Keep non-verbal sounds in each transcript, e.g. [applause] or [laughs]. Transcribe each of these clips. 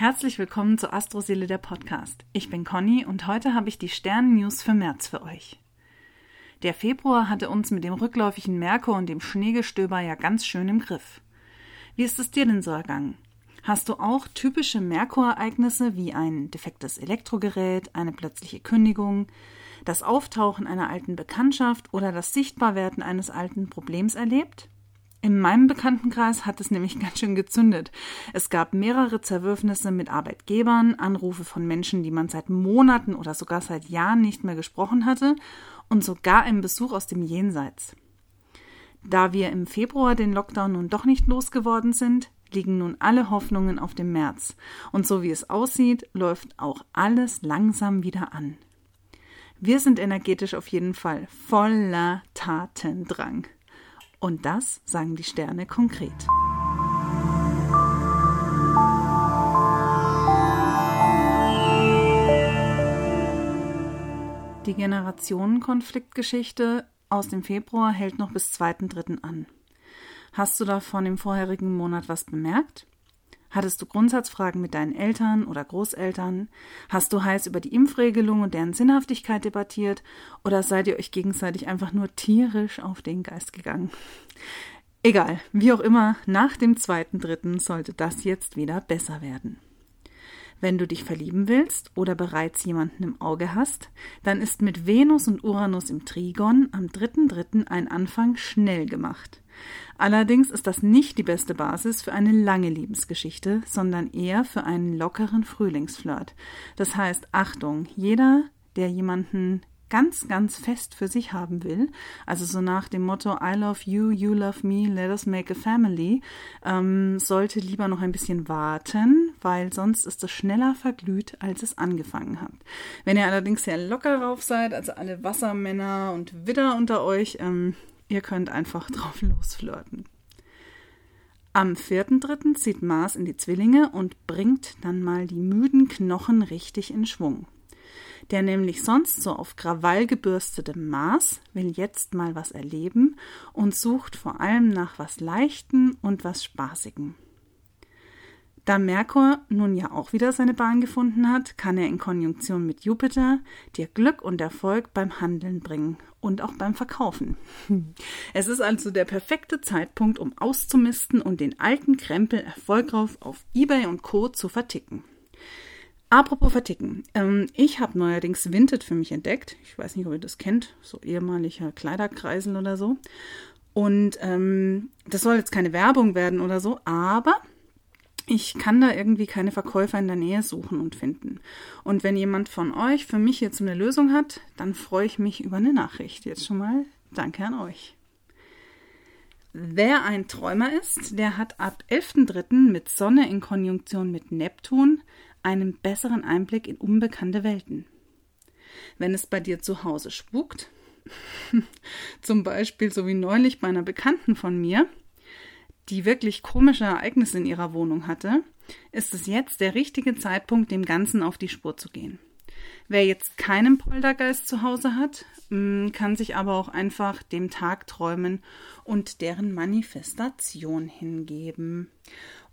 Herzlich willkommen zu Astroseele der Podcast. Ich bin Conny und heute habe ich die Sternen-News für März für euch. Der Februar hatte uns mit dem rückläufigen Merkur und dem Schneegestöber ja ganz schön im Griff. Wie ist es dir denn so ergangen? Hast du auch typische Merkurereignisse wie ein defektes Elektrogerät, eine plötzliche Kündigung, das Auftauchen einer alten Bekanntschaft oder das Sichtbarwerden eines alten Problems erlebt? In meinem Bekanntenkreis hat es nämlich [laughs] ganz schön gezündet. Es gab mehrere Zerwürfnisse mit Arbeitgebern, Anrufe von Menschen, die man seit Monaten oder sogar seit Jahren nicht mehr gesprochen hatte und sogar einen Besuch aus dem Jenseits. Da wir im Februar den Lockdown nun doch nicht losgeworden sind, liegen nun alle Hoffnungen auf dem März. Und so wie es aussieht, läuft auch alles langsam wieder an. Wir sind energetisch auf jeden Fall voller Tatendrang. Und das sagen die Sterne konkret. Die Generationenkonfliktgeschichte aus dem Februar hält noch bis 2.3. an. Hast du davon im vorherigen Monat was bemerkt? Hattest du Grundsatzfragen mit deinen Eltern oder Großeltern? Hast du heiß über die Impfregelung und deren Sinnhaftigkeit debattiert? Oder seid ihr euch gegenseitig einfach nur tierisch auf den Geist gegangen? Egal, wie auch immer, nach dem zweiten, dritten sollte das jetzt wieder besser werden. Wenn du dich verlieben willst oder bereits jemanden im Auge hast, dann ist mit Venus und Uranus im Trigon am 3.3. ein Anfang schnell gemacht. Allerdings ist das nicht die beste Basis für eine lange Liebesgeschichte, sondern eher für einen lockeren Frühlingsflirt. Das heißt, Achtung, jeder, der jemanden ganz, ganz fest für sich haben will, also so nach dem Motto I love you, you love me, let us make a family, ähm, sollte lieber noch ein bisschen warten, weil sonst ist es schneller verglüht, als es angefangen hat. Wenn ihr allerdings sehr locker drauf seid, also alle Wassermänner und Widder unter euch, ähm, ihr könnt einfach [laughs] drauf losflirten. Am 4.3. zieht Mars in die Zwillinge und bringt dann mal die müden Knochen richtig in Schwung der nämlich sonst so auf Krawall gebürstetem Maß will jetzt mal was erleben und sucht vor allem nach was Leichten und was Spaßigem. Da Merkur nun ja auch wieder seine Bahn gefunden hat, kann er in Konjunktion mit Jupiter dir Glück und Erfolg beim Handeln bringen und auch beim Verkaufen. [laughs] Es ist also der perfekte Zeitpunkt, um auszumisten und den alten Krempel erfolgreich auf eBay und Co. zu verticken. Apropos Verticken. Ähm, ich habe neuerdings Vinted für mich entdeckt. Ich weiß nicht, ob ihr das kennt. So ehemaliger Kleiderkreisel oder so. Und ähm, das soll jetzt keine Werbung werden oder so, aber ich kann da irgendwie keine Verkäufer in der Nähe suchen und finden. Und wenn jemand von euch für mich jetzt eine Lösung hat, dann freue ich mich über eine Nachricht. Jetzt schon mal danke an euch. Wer ein Träumer ist, der hat ab 11.3. mit Sonne in Konjunktion mit Neptun einen besseren Einblick in unbekannte Welten. Wenn es bei dir zu Hause spukt, [laughs] zum Beispiel so wie neulich bei einer Bekannten von mir, die wirklich komische Ereignisse in ihrer Wohnung hatte, ist es jetzt der richtige Zeitpunkt, dem Ganzen auf die Spur zu gehen. Wer jetzt keinen Poltergeist zu Hause hat, mm, kann sich aber auch einfach dem Tag träumen und deren Manifestation hingeben.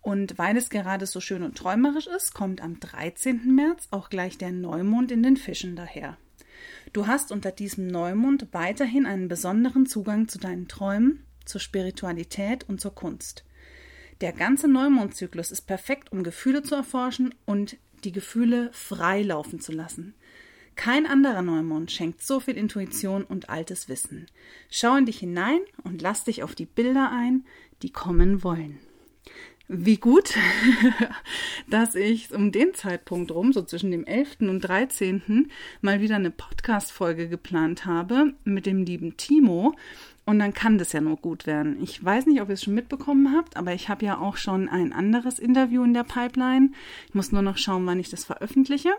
Und weil es gerade so schön und träumerisch ist, kommt am 13. März auch gleich der Neumond in den Fischen daher. Du hast unter diesem Neumond weiterhin einen besonderen Zugang zu deinen Träumen, zur Spiritualität und zur Kunst. Der ganze Neumondzyklus ist perfekt, um Gefühle zu erforschen und die Gefühle frei laufen zu lassen. Kein anderer Neumond schenkt so viel Intuition und altes Wissen. Schau in dich hinein und lass dich auf die Bilder ein, die kommen wollen. Wie gut, [laughs] dass ich um den Zeitpunkt rum, so zwischen dem 11. und 13. mal wieder eine Podcast-Folge geplant habe mit dem lieben Timo. Und dann kann das ja nur gut werden. Ich weiß nicht, ob ihr es schon mitbekommen habt, aber ich habe ja auch schon ein anderes Interview in der Pipeline. Ich muss nur noch schauen, wann ich das veröffentliche.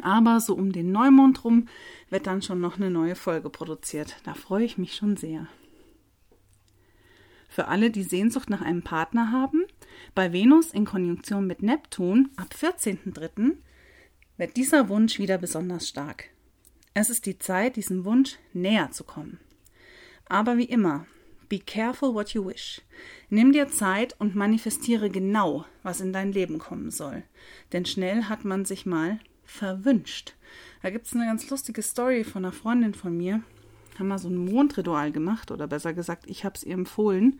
Aber so um den Neumond rum wird dann schon noch eine neue Folge produziert. Da freue ich mich schon sehr. Für alle, die Sehnsucht nach einem Partner haben, bei Venus in Konjunktion mit Neptun ab 14.03. wird dieser Wunsch wieder besonders stark. Es ist die Zeit, diesem Wunsch näher zu kommen. Aber wie immer, Be careful what you wish. Nimm dir Zeit und manifestiere genau, was in dein Leben kommen soll. Denn schnell hat man sich mal verwünscht. Da gibt es eine ganz lustige Story von einer Freundin von mir. Haben mal so ein Mondritual gemacht, oder besser gesagt, ich habe es ihr empfohlen.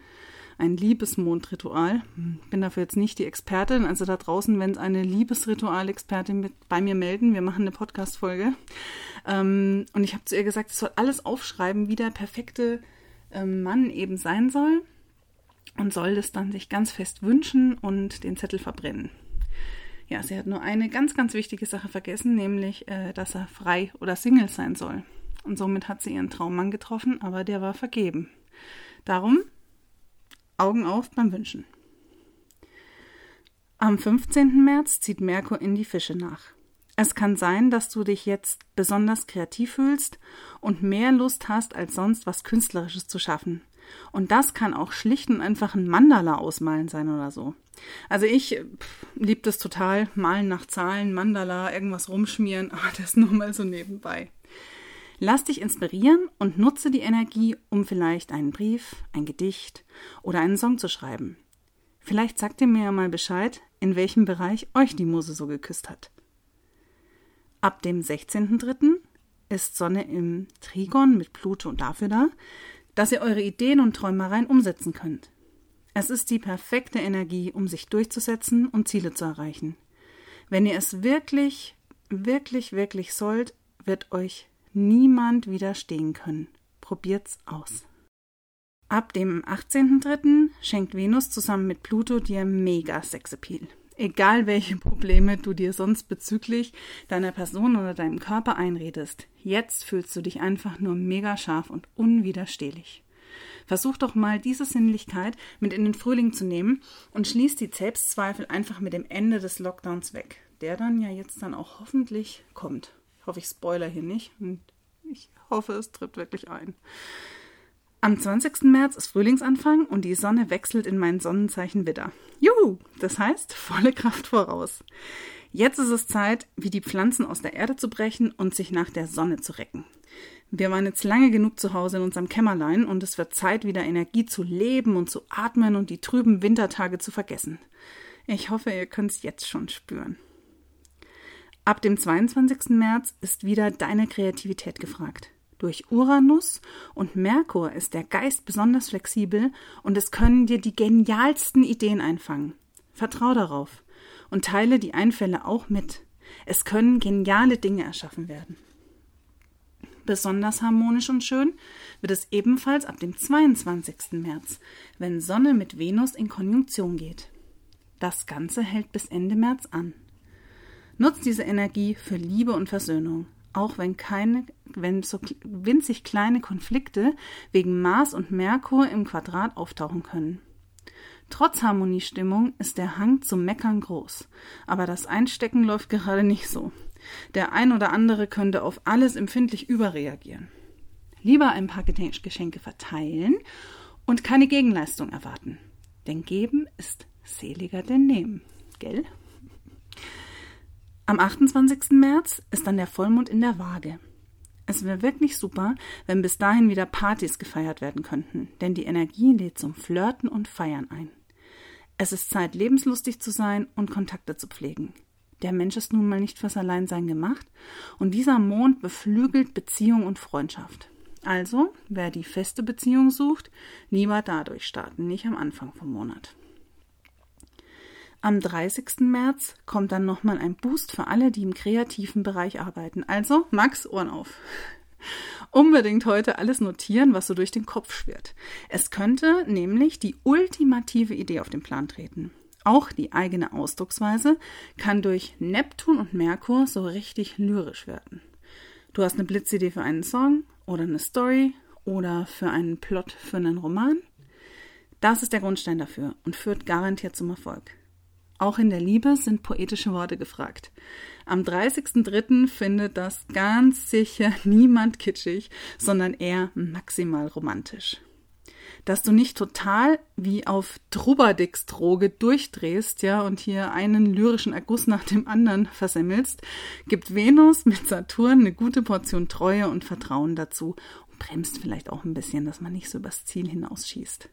Ein Liebesmondritual. Bin dafür jetzt nicht die Expertin. Also da draußen, wenn es eine Liebesritual-Expertin bei mir melden, wir machen eine Podcast-Folge. Ähm, und ich habe zu ihr gesagt, ich soll alles aufschreiben, wie der perfekte ähm, Mann eben sein soll und soll das dann sich ganz fest wünschen und den Zettel verbrennen. Ja, sie hat nur eine ganz, ganz wichtige Sache vergessen, nämlich, äh, dass er frei oder Single sein soll. Und somit hat sie ihren Traummann getroffen, aber der war vergeben. Darum Augen auf beim Wünschen. Am 15. März zieht Merkur in die Fische nach. Es kann sein, dass du dich jetzt besonders kreativ fühlst und mehr Lust hast, als sonst was Künstlerisches zu schaffen. Und das kann auch schlicht und einfach ein Mandala ausmalen sein oder so. Also ich liebe das total, malen nach Zahlen, Mandala, irgendwas rumschmieren, aber das nur mal so nebenbei. Lass dich inspirieren und nutze die Energie, um vielleicht einen Brief, ein Gedicht oder einen Song zu schreiben. Vielleicht sagt ihr mir ja mal Bescheid, in welchem Bereich euch die Muse so geküsst hat. Ab dem 16.03. ist Sonne im Trigon mit Pluto und dafür da, dass ihr eure Ideen und Träumereien umsetzen könnt. Es ist die perfekte Energie, um sich durchzusetzen und Ziele zu erreichen. Wenn ihr es wirklich, wirklich, wirklich sollt, wird euch niemand widerstehen können. Probiert's aus. Ab dem 18.03. schenkt Venus zusammen mit Pluto dir mega Sexappeal. Egal welche Probleme du dir sonst bezüglich deiner Person oder deinem Körper einredest, jetzt fühlst du dich einfach nur mega scharf und unwiderstehlich. Versuch doch mal diese Sinnlichkeit mit in den Frühling zu nehmen und schließ die Selbstzweifel einfach mit dem Ende des Lockdowns weg, der dann ja jetzt dann auch hoffentlich kommt. Ich hoffe, ich spoiler hier nicht und ich hoffe, es tritt wirklich ein. Am 20. März ist Frühlingsanfang und die Sonne wechselt in mein Sonnenzeichen Widder. Juhu! Das heißt, volle Kraft voraus. Jetzt ist es Zeit, wie die Pflanzen aus der Erde zu brechen und sich nach der Sonne zu recken. Wir waren jetzt lange genug zu Hause in unserem Kämmerlein und es wird Zeit, wieder Energie zu leben und zu atmen und die trüben Wintertage zu vergessen. Ich hoffe, ihr könnt es jetzt schon spüren. Ab dem 22. März ist wieder deine Kreativität gefragt. Durch Uranus und Merkur ist der Geist besonders flexibel und es können dir die genialsten Ideen einfangen. Vertrau darauf und teile die Einfälle auch mit. Es können geniale Dinge erschaffen werden. Besonders harmonisch und schön wird es ebenfalls ab dem 22. März, wenn Sonne mit Venus in Konjunktion geht. Das Ganze hält bis Ende März an. Nutzt diese Energie für Liebe und Versöhnung, auch wenn keine, wenn so winzig kleine Konflikte wegen Mars und Merkur im Quadrat auftauchen können. Trotz Harmoniestimmung ist der Hang zum Meckern groß, aber das Einstecken läuft [laughs] gerade nicht so. Der ein oder andere könnte auf alles empfindlich überreagieren. Lieber ein paar Geschenke verteilen und keine Gegenleistung erwarten. Denn geben ist seliger denn nehmen, gell? Am 28. März ist dann der Vollmond in der Waage. Es wäre wirklich super, wenn bis dahin wieder Partys gefeiert werden könnten, denn die Energie lädt zum Flirten und Feiern ein. Es ist Zeit, lebenslustig zu sein und Kontakte zu pflegen. Der Mensch ist nun mal nicht fürs Alleinsein gemacht und dieser Mond beflügelt Beziehung und Freundschaft. Also, wer die feste Beziehung sucht, lieber dadurch starten, nicht am Anfang vom Monat. Am 30. März kommt dann nochmal ein Boost für alle, die im kreativen Bereich arbeiten. Also, Max, Ohren auf. Unbedingt heute alles notieren, was so durch den Kopf schwirrt. Es könnte nämlich die ultimative Idee auf den Plan treten. Auch die eigene Ausdrucksweise kann durch Neptun und Merkur so richtig lyrisch werden. Du hast eine Blitzidee für einen Song oder eine Story oder für einen Plot für einen Roman. Das ist der Grundstein dafür und führt garantiert zum Erfolg. Auch in der Liebe sind poetische Worte gefragt. Am 30.03. findet das ganz sicher niemand kitschig, sondern eher maximal romantisch. Dass du nicht total wie auf Trubadix-Droge durchdrehst, ja, und hier einen lyrischen Erguss nach dem anderen versemmelst, gibt Venus mit Saturn eine gute Portion Treue und Vertrauen dazu, bremst vielleicht auch ein bisschen, dass man nicht so übers Ziel hinausschießt.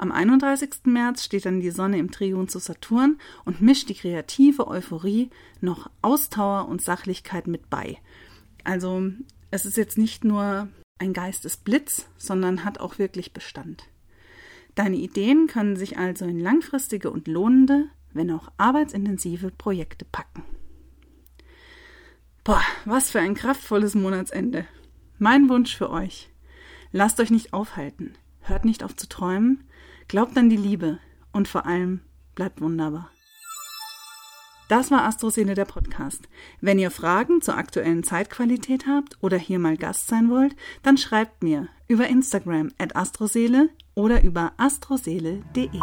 Am 31. März steht dann die Sonne im Trigon zu Saturn und mischt die kreative Euphorie noch Ausdauer und Sachlichkeit mit bei. Also es ist jetzt nicht nur ein Geistesblitz, sondern hat auch wirklich Bestand. Deine Ideen können sich also in langfristige und lohnende, wenn auch arbeitsintensive Projekte packen. Boah, was für ein kraftvolles Monatsende. Mein Wunsch für euch. Lasst euch nicht aufhalten. Hört nicht auf zu träumen. Glaubt an die Liebe. Und vor allem bleibt wunderbar. Das war Astroseele der Podcast. Wenn ihr Fragen zur aktuellen Zeitqualität habt oder hier mal Gast sein wollt, dann schreibt mir über Instagram at astroseele oder über astroseele.de.